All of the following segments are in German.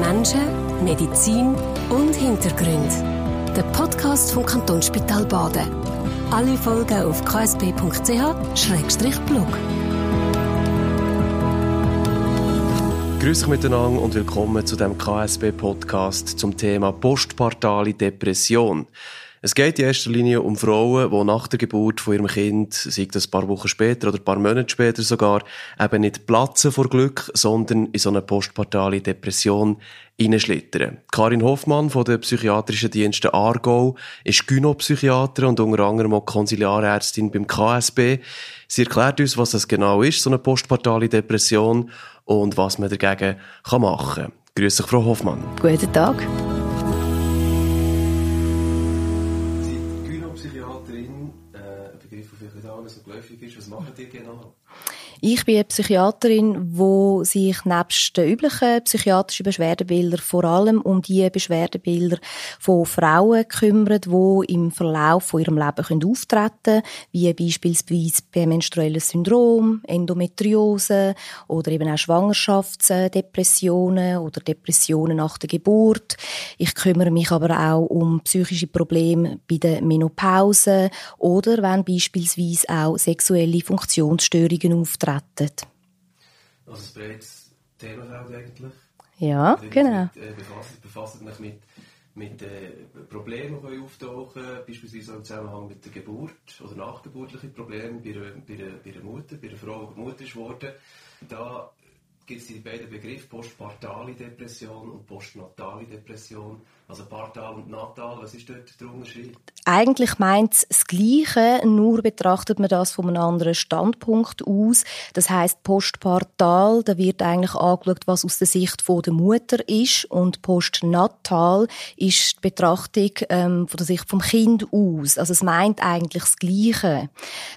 Menschen, Medizin und Hintergründe. Der Podcast vom Kantonsspital Baden. Alle Folgen auf ksp.ch-blog. Grüß euch miteinander und willkommen zu dem KSB-Podcast zum Thema postpartale Depression. Es geht in erster Linie um Frauen, die nach der Geburt von ihrem Kind, sei das ein paar Wochen später oder ein paar Monate später sogar, eben nicht platzen vor Glück, sondern in so eine postpartale Depression hineinschlittern. Karin Hoffmann von der psychiatrischen Dienste Aargau ist Gynopsychiater und unter anderem auch Konsiliarärztin beim KSB. Sie erklärt uns, was das genau ist, so eine postpartale Depression und was man dagegen machen kann. Grüß dich, Frau Hoffmann. Guten Tag. Ich bin eine Psychiaterin, die sich nebst den üblichen psychiatrischen Beschwerdebildern vor allem um die Beschwerdebilder von Frauen kümmert, die im Verlauf von ihrem Leben auftreten können, wie beispielsweise menstruelles Syndrom, Endometriose oder eben auch Schwangerschaftsdepressionen oder Depressionen nach der Geburt. Ich kümmere mich aber auch um psychische Probleme bei der Menopause oder wenn beispielsweise auch sexuelle Funktionsstörungen auftreten gerettet. Also ein breites Themenfeld eigentlich. Ja, genau. Mit, äh, befasst, befasst mich mit, mit äh, Problemen, die auftauchen beispielsweise im Zusammenhang mit der Geburt oder nachgeburtlichen Problemen bei einer, bei, einer, bei einer Mutter, bei einer Frau, die Mutter ist worden. Da gibt es die beiden Begriffe postpartale Depression und postnatale Depression. Also partal und natal, was ist dort der Unterschied? Eigentlich meint es das Gleiche, nur betrachtet man das von einem anderen Standpunkt aus. Das heißt postpartal, da wird eigentlich angeschaut, was aus der Sicht der Mutter ist und postnatal ist die Betrachtung ähm, von der Sicht vom Kind aus. Also es meint eigentlich das Gleiche.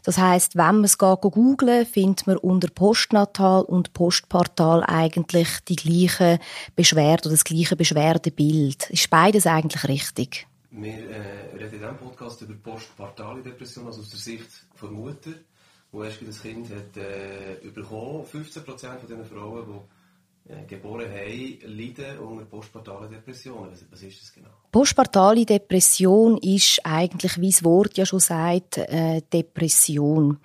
Das heißt, wenn man es googelt, findet man unter postnatal und postpartal eigentlich die gleiche Beschwerde oder das gleiche Beschwerdebild. Ist beides eigentlich richtig. Wir äh, reden in diesem Podcast über postpartale Depression, also aus der Sicht der Mutter, die erst das Kind hat, äh, bekommen. 15% von diesen Frauen, die geboren haben, leiden unter postpartalen Depressionen. Was, was, ist das genau? Postpartale Depression ist eigentlich, wie das Wort ja schon sagt, äh, Depression.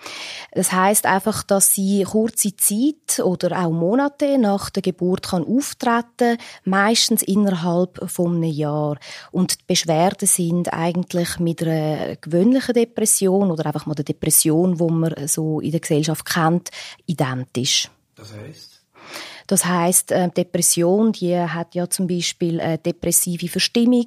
Das heißt einfach, dass sie kurze Zeit oder auch Monate nach der Geburt kann auftreten, meistens innerhalb von einem Jahr. Und die Beschwerden sind eigentlich mit einer gewöhnlichen Depression oder einfach mal der Depression, wo man so in der Gesellschaft kennt, identisch. Das heißt? Das heißt, äh, Depression, die hat ja zum Beispiel depressive Verstimmung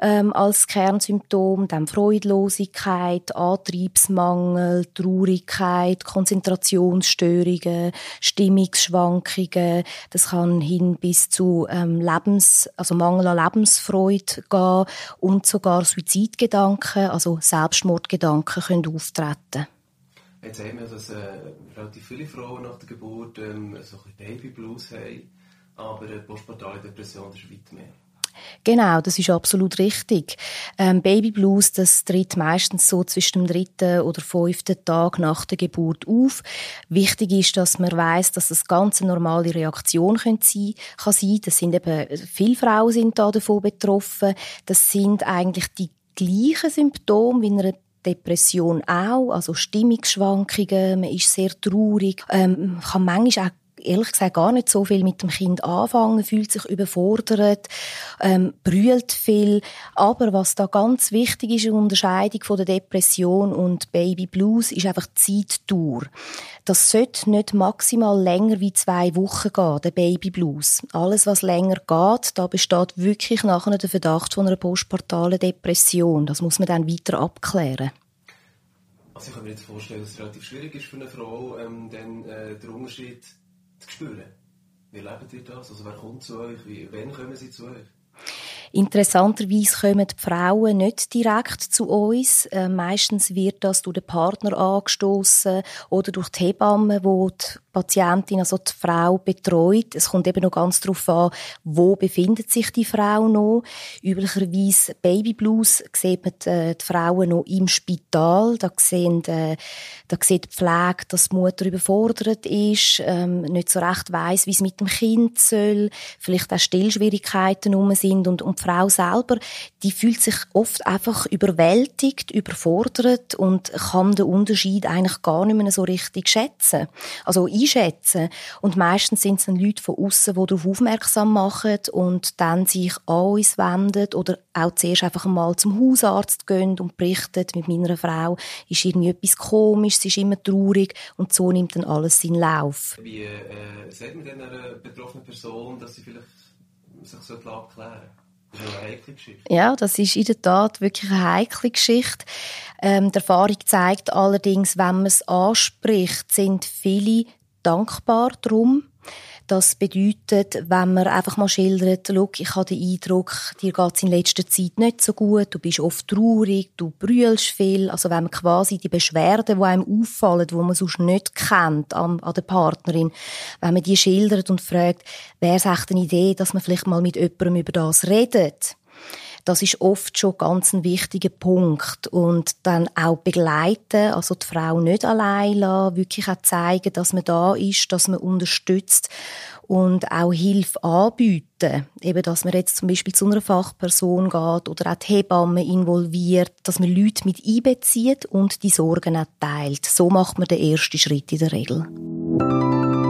ähm, als Kernsymptom, dann Freudlosigkeit, Antriebsmangel, Traurigkeit, Konzentrationsstörungen, Stimmungsschwankungen. Das kann hin bis zu ähm, Lebens, also Mangel an Lebensfreude gehen und sogar Suizidgedanken, also Selbstmordgedanken können auftreten. Jetzt sehen wir, dass äh, relativ viele Frauen nach der Geburt ähm, so ein Babyblues haben, aber eine postpartale Depression ist weit mehr. Genau, das ist absolut richtig. Ähm, Baby Blues, das tritt meistens so zwischen dem dritten oder fünften Tag nach der Geburt auf. Wichtig ist, dass man weiß, dass das ganz eine normale Reaktion sein, kann sein. Das sind eben viele Frauen sind da davon betroffen. Das sind eigentlich die gleichen Symptome wie eine Depression auch, also Stimmungsschwankungen, man ist sehr traurig, ähm, kann manchmal auch ehrlich gesagt gar nicht so viel mit dem Kind anfangen, fühlt sich überfordert, ähm, brüllt viel. Aber was da ganz wichtig ist in der Unterscheidung von der Depression und Baby Blues, ist einfach die Zeitdauer. Das sollte nicht maximal länger wie zwei Wochen gehen, der Baby Blues. Alles, was länger geht, da besteht wirklich nachher der Verdacht von einer postpartalen Depression. Das muss man dann weiter abklären. Also ich kann mir jetzt vorstellen, dass es relativ schwierig ist für eine Frau, ähm, dann äh, den Unterschied spüren. Wie lebt ihr das? Also wer kommt zu euch? Wie, wann kommen sie zu euch? Interessanterweise kommen die Frauen nicht direkt zu uns. Äh, meistens wird das durch den Partner angestoßen oder durch die Hebamme, wo die Patientin, also die Frau betreut. Es kommt eben noch ganz darauf an, wo befindet sich die Frau noch. Üblicherweise Babyblues sieht man die, äh, die Frauen noch im Spital. Da sehen, äh, da sieht die Pflege, dass die Mutter überfordert ist, ähm, nicht so recht weiß, wie es mit dem Kind soll, vielleicht auch Stillschwierigkeiten rum sind und, und die Frau selber, die fühlt sich oft einfach überwältigt, überfordert und kann den Unterschied eigentlich gar nicht mehr so richtig schätzen, also einschätzen. Und meistens sind es dann Leute von außen, die darauf aufmerksam machen und dann sich an uns wenden oder auch zuerst einfach mal zum Hausarzt gehen und berichten, mit meiner Frau ist irgendwie etwas komisch, sie ist immer traurig und so nimmt dann alles seinen Lauf. Wie äh, sagt man denn einer betroffenen Person, dass sie vielleicht sich so abklären sollte? Ja, das ist in der Tat wirklich eine heikle Geschichte. Ähm, die Erfahrung zeigt allerdings, wenn man es anspricht, sind viele dankbar darum. Das bedeutet, wenn man einfach mal schildert, ich habe den Eindruck, dir geht es in letzter Zeit nicht so gut, du bist oft traurig, du brüllst viel. Also wenn man quasi die Beschwerden, die einem auffallen, die man sonst nicht kennt an, an der Partnerin, wenn man die schildert und fragt, wäre es echt eine Idee, dass man vielleicht mal mit jemandem über das redet das ist oft schon ganz ein wichtiger Punkt. Und dann auch begleiten, also die Frau nicht allein lassen, wirklich auch zeigen, dass man da ist, dass man unterstützt und auch Hilfe anbieten. Eben, dass man jetzt zum Beispiel zu einer Fachperson geht oder auch die Hebamme involviert, dass man Leute mit einbezieht und die Sorgen auch teilt. So macht man den ersten Schritt in der Regel.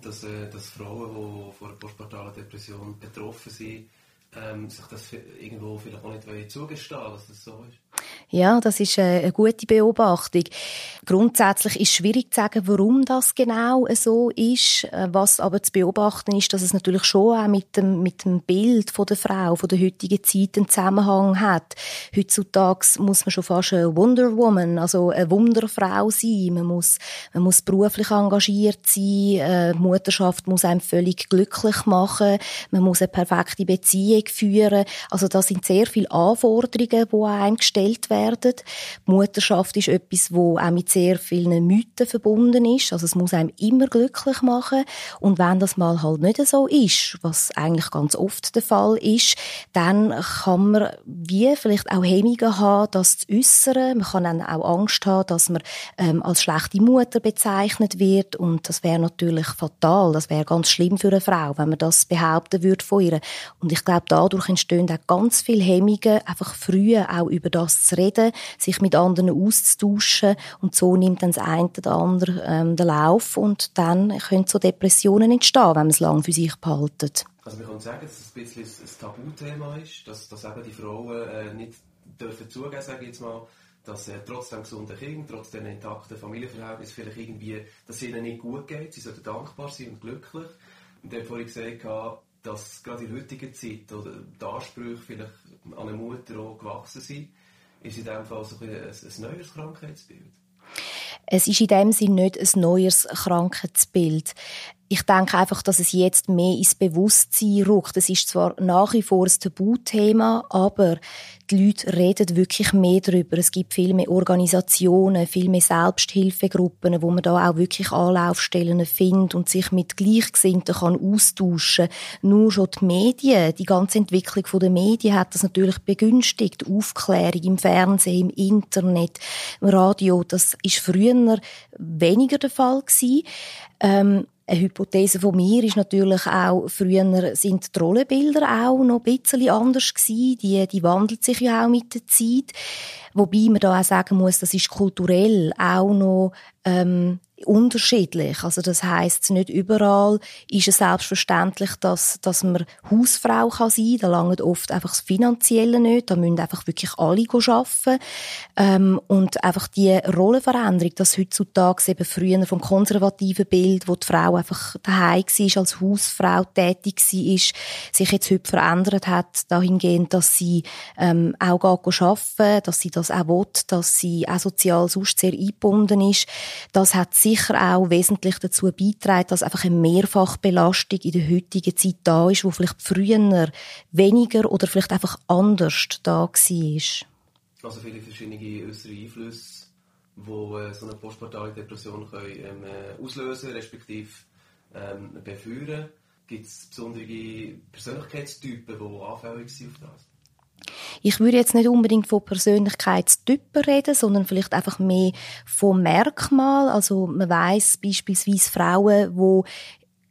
Dass, äh, dass Frauen, die von einer postpartalen Depression betroffen sind, ähm, sich das irgendwo vielleicht auch nicht zugestehen dass das so ist? Ja, das ist eine gute Beobachtung. Grundsätzlich ist schwierig zu sagen, warum das genau so ist. Äh, was aber zu beobachten ist, dass es natürlich schon auch mit dem, mit dem Bild von der Frau, von der heutigen Zeit einen Zusammenhang hat. Heutzutage muss man schon fast eine Wonder Woman, also eine Wunderfrau sein. Man muss, man muss beruflich engagiert sein. Äh, die Mutterschaft muss einem völlig glücklich machen. Man muss eine perfekte Beziehung führen. Also das sind sehr viele Anforderungen, die einem gestellt werden werden. Die Mutterschaft ist etwas, wo auch mit sehr vielen Mythen verbunden ist. Also es muss einem immer glücklich machen. Und wenn das mal halt nicht so ist, was eigentlich ganz oft der Fall ist, dann kann man wie vielleicht auch Hemmungen haben, das zu äußern. Man kann dann auch Angst haben, dass man ähm, als schlechte Mutter bezeichnet wird. Und das wäre natürlich fatal. Das wäre ganz schlimm für eine Frau, wenn man das behaupten würde von ihr. Und ich glaube, dadurch entstehen auch ganz viele Hemmungen, einfach früher auch über das zu reden, sich mit anderen auszutauschen und so nimmt dann das eine oder andere ähm, den Lauf und dann können so Depressionen entstehen, wenn man es lange für sich behaltet. Also man kann sagen, dass es ein bisschen ein Tabuthema ist, dass, dass eben die Frauen äh, nicht dürfen zugeben, sage ich jetzt mal, dass äh, trotz dem gesunden Kind, trotz dem intakten Familienverhältnis vielleicht irgendwie, dass es ihnen nicht gut geht, sie sollten dankbar sein und glücklich. Und dann vorhin gesagt, dass gerade in heutiger Zeit oder die Ansprüche vielleicht an eine Mutter auch gewachsen sind ist in dem Fall so ein, ein, neues Krankheitsbild? Es ist in dem Sinne nicht ein neues Krankheitsbild. Ich denke einfach, dass es jetzt mehr ins Bewusstsein rückt. Es ist zwar nach wie vor ein Tabuthema, aber die Leute reden wirklich mehr darüber. Es gibt viel mehr Organisationen, viel mehr Selbsthilfegruppen, wo man da auch wirklich Anlaufstellen findet und sich mit Gleichgesinnten kann austauschen. Nur schon die Medien, die ganze Entwicklung der Medien hat das natürlich begünstigt. Aufklärung im Fernsehen, im Internet, im Radio, das ist früher weniger der Fall gewesen. Ähm, eine Hypothese von mir ist natürlich auch, früher sind die Rollenbilder auch noch ein bisschen anders gewesen. Die, die wandelt sich ja auch mit der Zeit. Wobei man da auch sagen muss, das ist kulturell auch noch ähm, unterschiedlich. Also das heißt, nicht überall ist es selbstverständlich, dass, dass man Hausfrau kann sein. Da langt oft einfach das Finanzielle nicht. Da müssen einfach wirklich alle arbeiten. Ähm, und einfach die Rollenveränderung, dass heutzutage eben früher vom konservativen Bild, wo die Frau einfach daheim war, als Hausfrau tätig war, sich jetzt heute verändert hat, dahingehend, dass sie ähm, auch arbeiten dass sie das auch will, dass sie auch sozial sonst sehr eingebunden ist. Das hat sehr sicher auch wesentlich dazu beitragen, dass einfach eine Mehrfachbelastung in der heutigen Zeit da ist, wo vielleicht früher weniger oder vielleicht einfach anders da war. Also viele verschiedene äußere Einflüsse, die äh, so eine postpartale Depression können, ähm, äh, auslösen respektive ähm, befeuern. Gibt es besondere Persönlichkeitstypen, die anfällig sind auf das? Ich würde jetzt nicht unbedingt von Persönlichkeitstypen reden, sondern vielleicht einfach mehr vom Merkmal. Also man weiß beispielsweise Frauen, wo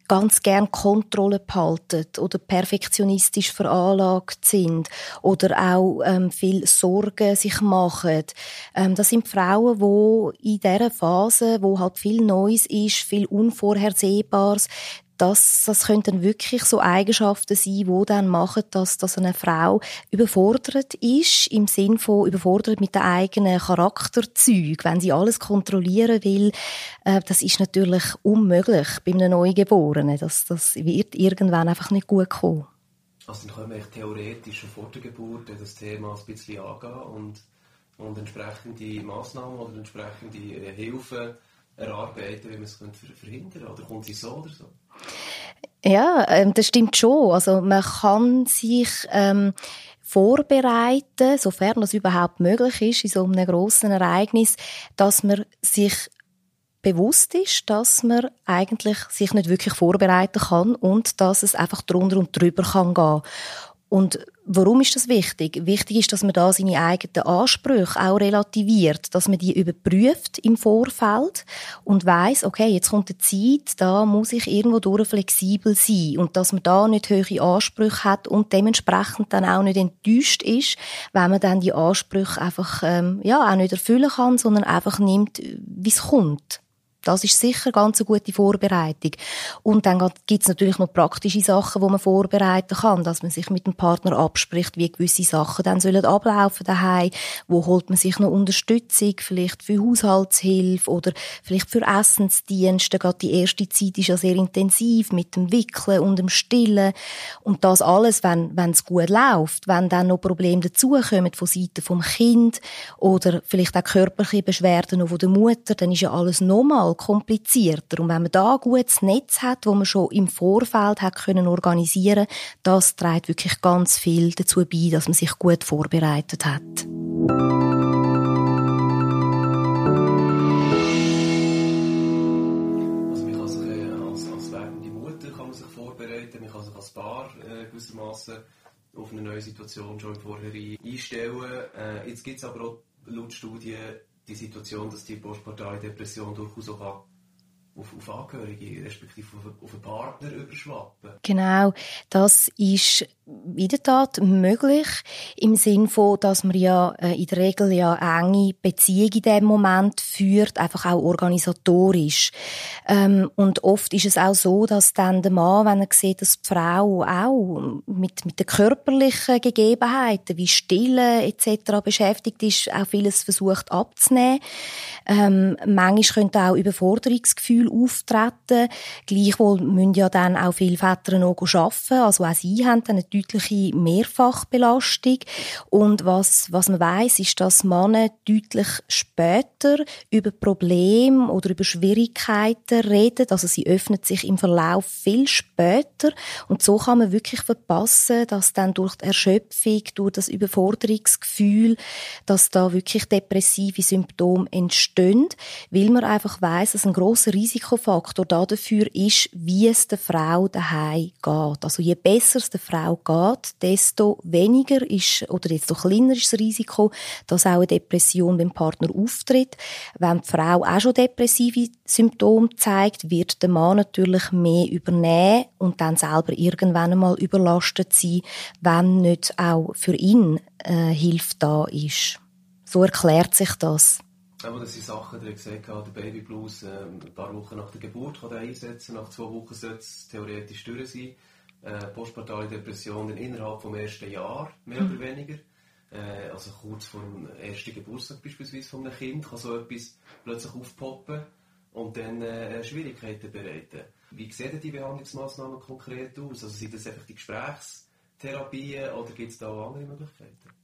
ganz gern Kontrolle behalten oder perfektionistisch veranlagt sind oder auch ähm, viel Sorgen sich machen. Ähm, das sind Frauen, wo in dieser Phase, wo halt viel Neues ist, viel Unvorhersehbares, das, das könnten wirklich so Eigenschaften sein, wo dann machen, dass, dass eine Frau überfordert ist, im Sinn von überfordert mit den eigenen Charakterzügen. Wenn sie alles kontrollieren will, äh, das ist natürlich unmöglich bei einem Neugeborenen. Das, das wird irgendwann einfach nicht gut kommen. Also dann können wir theoretisch schon vor der Geburt das Thema ein bisschen angehen und, und entsprechende Massnahmen oder entsprechende Hilfen erarbeiten, wie man es verhindern könnte? Oder kommt sie so oder so? Ja, ähm, das stimmt schon. Also man kann sich ähm, vorbereiten, sofern das überhaupt möglich ist, in so einem grossen Ereignis, dass man sich bewusst ist, dass man eigentlich sich nicht wirklich vorbereiten kann und dass es einfach drunter und drüber kann gehen. Und warum ist das wichtig? Wichtig ist, dass man da seine eigenen Ansprüche auch relativiert, dass man die überprüft im Vorfeld und weiß, okay, jetzt kommt eine Zeit, da muss ich irgendwo durch flexibel sein und dass man da nicht hohe Ansprüche hat und dementsprechend dann auch nicht enttäuscht ist, wenn man dann die Ansprüche einfach ähm, ja auch nicht erfüllen kann, sondern einfach nimmt, wie es kommt. Das ist sicher ganz eine gute Vorbereitung. Und dann gibt es natürlich noch praktische Sachen, die man vorbereiten kann, dass man sich mit dem Partner abspricht, wie gewisse Sachen dann sollen ablaufen daheim. Wo holt man sich noch Unterstützung, vielleicht für Haushaltshilfe oder vielleicht für Essensdienste. Gerade die erste Zeit ist ja sehr intensiv mit dem Wickeln und dem Stillen. Und das alles, wenn wenn es gut läuft, wenn dann noch Probleme dazukommen von Seiten vom Kind oder vielleicht auch körperliche Beschwerden noch von der Mutter, dann ist ja alles normal nochmal komplizierter. Und wenn man da ein gutes Netz hat, wo man schon im Vorfeld hat können organisieren, das trägt wirklich ganz viel dazu bei, dass man sich gut vorbereitet hat. Also äh, äh, gewissermaßen auf eine neue Situation schon im Vorhinein einstellen. Äh, jetzt gibt es aber auch laut Studien die Situation, dass die postpartale Depression durchaus auch auf, auf Angehörige, respektive auf, auf einen Partner überschwappen. Genau, das ist in der Tat möglich, im Sinn von, dass man ja äh, in der Regel ja enge Beziehungen in dem Moment führt, einfach auch organisatorisch. Ähm, und oft ist es auch so, dass dann der Mann, wenn er sieht, dass die Frau auch mit, mit den körperlichen Gegebenheiten wie Stillen etc. beschäftigt ist, auch vieles versucht abzunehmen. Ähm, manchmal könnte auch Überforderungsgefühl auftreten. Gleichwohl müssen ja dann auch viele Väter noch arbeiten, also auch sie haben dann natürlich deutliche Mehrfachbelastung. Und was, was man weiß, ist, dass Männer deutlich später über Probleme oder über Schwierigkeiten reden. Also sie öffnen sich im Verlauf viel später. Und so kann man wirklich verpassen, dass dann durch die Erschöpfung, durch das Überforderungsgefühl, dass da wirklich depressive Symptome entstehen, weil man einfach weiß, dass ein großer Risikofaktor dafür ist, wie es der Frau daheim geht. Also je besser es der Frau geht, desto weniger ist, oder desto kleiner ist das Risiko, dass auch eine Depression beim Partner auftritt. Wenn die Frau auch schon depressive Symptome zeigt, wird der Mann natürlich mehr übernehmen und dann selber irgendwann einmal überlastet sein, wenn nicht auch für ihn äh, Hilfe da ist. So erklärt sich das. Aber das sind Sachen, die ich gesagt habe, der Baby Blues, äh, ein paar Wochen nach der Geburt kann er einsetzen, nach zwei Wochen sollte es theoretisch durch sein äh, postpartale Depressionen innerhalb des ersten Jahres, mehr oder weniger. Äh, also kurz vor dem ersten Geburtstag beispielsweise von einem Kind kann so etwas plötzlich aufpoppen und dann äh, Schwierigkeiten bereiten. Wie sehen die Behandlungsmaßnahmen konkret aus? Also sind das einfach die Gesprächstherapien oder gibt es da auch andere Möglichkeiten?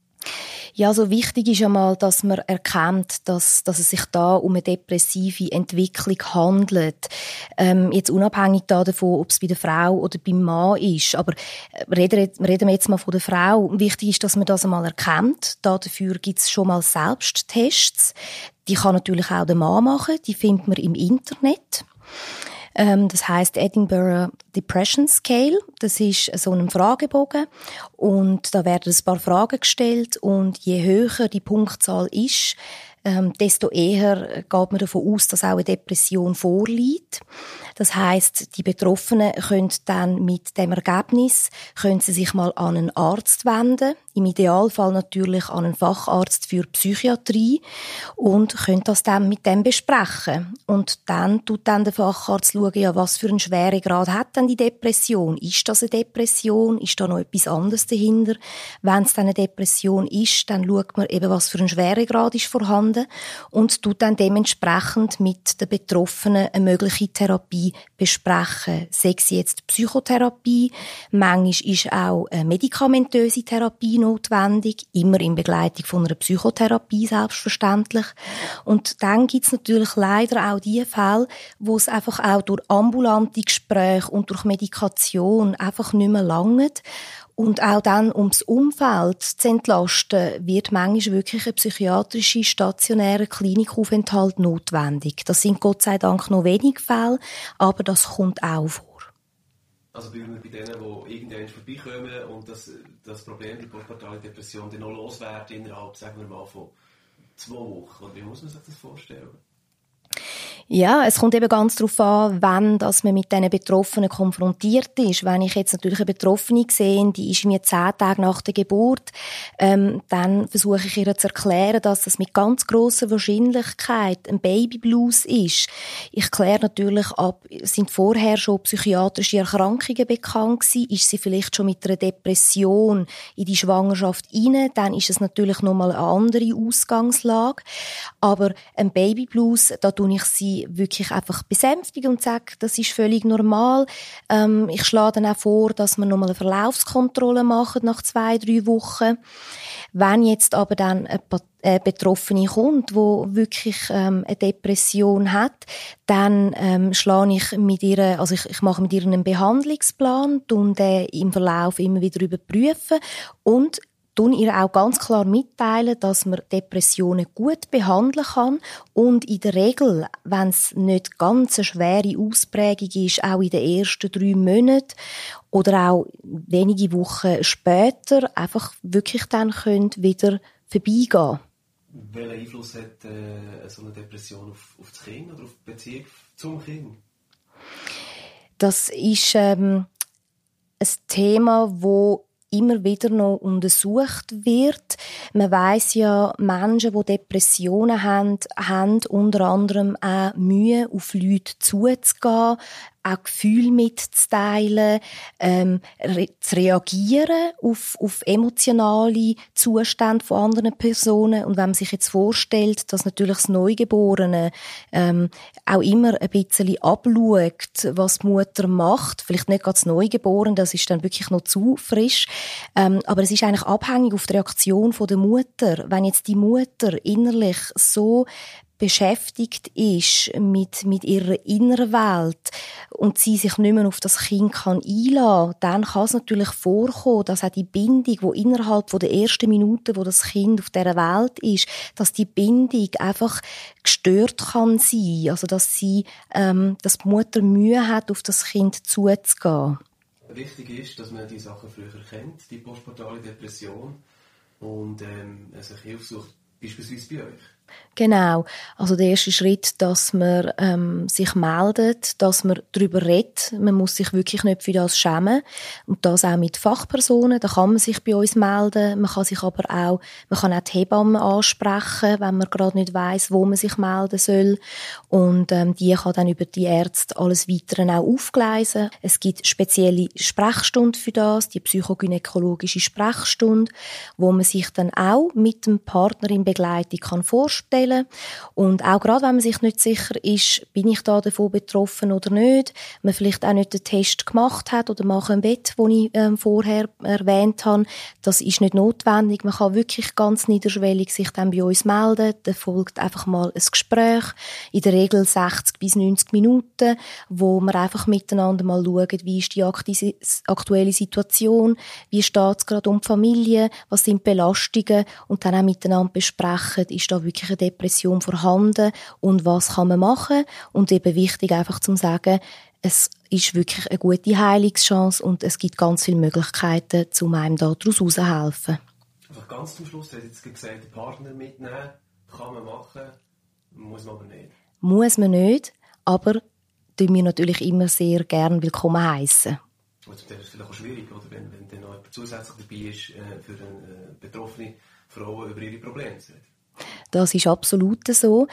Ja, so wichtig ist einmal, dass man erkennt, dass, dass es sich da um eine depressive Entwicklung handelt. Ähm, jetzt unabhängig davon, ob es bei der Frau oder beim Mann ist. Aber äh, reden, reden wir jetzt mal von der Frau. Wichtig ist, dass man das einmal erkennt. Dafür gibt es schon mal Selbsttests. Die kann natürlich auch der Mann machen. Die findet man im Internet. Ähm, das heißt Edinburgh Depression Scale. Das ist so ein Fragebogen und da werden ein paar Fragen gestellt und je höher die Punktzahl ist, ähm, desto eher geht man davon aus, dass auch eine Depression vorliegt. Das heißt, die Betroffenen können dann mit dem Ergebnis können sie sich mal an einen Arzt wenden, im Idealfall natürlich an einen Facharzt für Psychiatrie und können das dann mit dem besprechen. Und dann tut dann der Facharzt schauen, ja, was für einen schweren Grad hat denn die Depression? Ist das eine Depression? Ist da noch etwas anderes dahinter? Wenn es dann eine Depression ist, dann schaut man eben, was für ein schwerer Grad ist vorhanden und tut dann dementsprechend mit den Betroffenen eine mögliche Therapie besprechen. Sei es jetzt Psychotherapie, manchmal ist auch eine medikamentöse Therapie notwendig, immer in Begleitung von einer Psychotherapie selbstverständlich. Und dann gibt es natürlich leider auch die Fälle, wo es einfach auch durch ambulante Gespräche und durch Medikation einfach nicht mehr langt und auch dann, ums Umfeld zu entlasten, wird manchmal wirklich ein psychiatrischer stationärer Klinikaufenthalt notwendig. Das sind Gott sei Dank noch wenig Fälle, aber das kommt auch vor. Also bei, bei denen, die irgendwann vorbeikommen und das, das Problem der postpartale Depression dann noch loswerden innerhalb, sagen wir mal, von zwei Wochen. Wie muss man sich das vorstellen? Ja, es kommt eben ganz darauf an, wann dass man mit diesen Betroffenen konfrontiert ist. Wenn ich jetzt natürlich eine Betroffene sehe, die ist mir zehn Tage nach der Geburt, ähm, dann versuche ich ihr zu erklären, dass das mit ganz grosser Wahrscheinlichkeit ein Babyblues ist. Ich kläre natürlich ab, sind vorher schon psychiatrische Erkrankungen bekannt gewesen? Ist sie vielleicht schon mit einer Depression in die Schwangerschaft rein? Dann ist es natürlich nochmal eine andere Ausgangslage. Aber ein Babyblues, da tue ich sie wirklich einfach besänftigen und sage, das ist völlig normal. Ähm, ich schlage dann auch vor, dass man nochmal eine Verlaufskontrolle machen nach zwei, drei Wochen. Wenn jetzt aber dann eine Betroffene kommt, wo wirklich ähm, eine Depression hat, dann ähm, schlage ich mit ihr, also ich, ich mache mit ihr einen Behandlungsplan und den im Verlauf immer wieder überprüfen und tun ihr auch ganz klar mitteilen, dass man Depressionen gut behandeln kann und in der Regel, wenn es nicht ganz eine schwere Ausprägung ist, auch in den ersten drei Monaten oder auch wenige Wochen später einfach wirklich dann können wieder vorbeigehen. Welchen Einfluss hat äh, so eine Depression auf, auf das Kind oder auf die Beziehung zum Kind? Das ist ähm, ein Thema, wo immer wieder noch untersucht wird. Man weiß ja, Menschen, die Depressionen haben, haben unter anderem auch Mühe, auf Leute zuzugehen, auch Gefühle mitzuteilen, ähm, re zu reagieren auf, auf emotionale Zustände von anderen Personen. Und wenn man sich jetzt vorstellt, dass natürlich das Neugeborene ähm, auch immer ein bisschen abschaut, was die Mutter macht, vielleicht nicht das Neugeborene, das ist dann wirklich noch zu frisch, ähm, aber es ist eigentlich abhängig auf die Reaktion von der Mutter. Wenn jetzt die Mutter innerlich so beschäftigt ist mit, mit ihrer inneren Welt und sie sich nicht mehr auf das Kind kann einlassen, dann kann es natürlich vorkommen, dass auch die Bindung, wo innerhalb der ersten Minute, wo das Kind auf der Welt ist, dass die Bindung einfach gestört kann sein, also dass sie, ähm, dass die Mutter Mühe hat, auf das Kind zuzugehen. Wichtig ist, dass man die Sachen früher kennt, die postportale Depression und ähm, sich Hilfe sucht, beispielsweise bei euch. Genau. Also der erste Schritt, dass man ähm, sich meldet, dass man darüber redet. Man muss sich wirklich nicht für das schämen. Und das auch mit Fachpersonen. Da kann man sich bei uns melden. Man kann sich aber auch, man kann auch die Hebammen ansprechen, wenn man gerade nicht weiß, wo man sich melden soll. Und ähm, die kann dann über die Ärzte alles Weitere auch aufgleisen. Es gibt spezielle Sprechstunden für das, die psychogynäkologische Sprechstunde, wo man sich dann auch mit dem Partner in Begleitung kann vorstellen vorstellen. Und auch gerade, wenn man sich nicht sicher ist, bin ich da davon betroffen oder nicht, man vielleicht auch nicht den Test gemacht hat oder mache ein Bett, wo ich ähm, vorher erwähnt habe, das ist nicht notwendig. Man kann wirklich ganz niederschwellig sich dann bei uns melden. Da folgt einfach mal ein Gespräch, in der Regel 60 bis 90 Minuten, wo wir einfach miteinander mal schauen, wie ist die aktuelle Situation, wie steht es gerade um die Familie, was sind Belastungen und dann auch miteinander besprechen, ist da wirklich eine Depression vorhanden und was kann man machen und eben wichtig einfach zu sagen, es ist wirklich eine gute Heilungschance und es gibt ganz viele Möglichkeiten, um einem daraus herauszuhelfen. Einfach ganz zum Schluss, du hast jetzt gesagt, den Partner mitnehmen, kann man machen, muss man aber nicht. Muss man nicht, aber tun wir natürlich immer sehr gern willkommen heißen. Das ist vielleicht auch schwierig, oder? Wenn, wenn dann noch jemand zusätzlich dabei ist, äh, für eine äh, betroffene Frau über ihre Probleme zu reden. Das ist absolut so.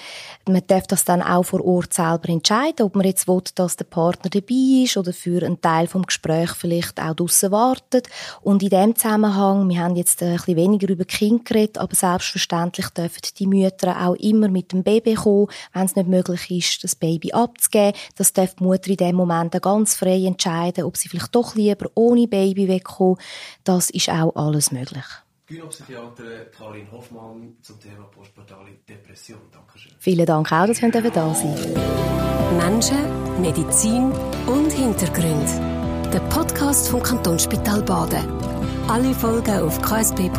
Man darf das dann auch vor Ort selber entscheiden, ob man jetzt will, dass der Partner dabei ist oder für einen Teil vom Gespräch vielleicht auch draussen wartet. Und in dem Zusammenhang, wir haben jetzt ein bisschen weniger über Kind geredet, aber selbstverständlich dürfen die Mütter auch immer mit dem Baby kommen, wenn es nicht möglich ist, das Baby abzugeben. Das darf die Mutter in dem Moment ganz frei entscheiden, ob sie vielleicht doch lieber ohne Baby wegkommt. Das ist auch alles möglich. Gynopsychiaterin Karin Hoffmann zum Thema postpartale Depression. Dankeschön. Vielen Dank auch, dass wir da sind. Menschen, Medizin und Hintergrund. Der Podcast vom Kantonsspital Baden. Alle Folgen auf ksp.ch-blog.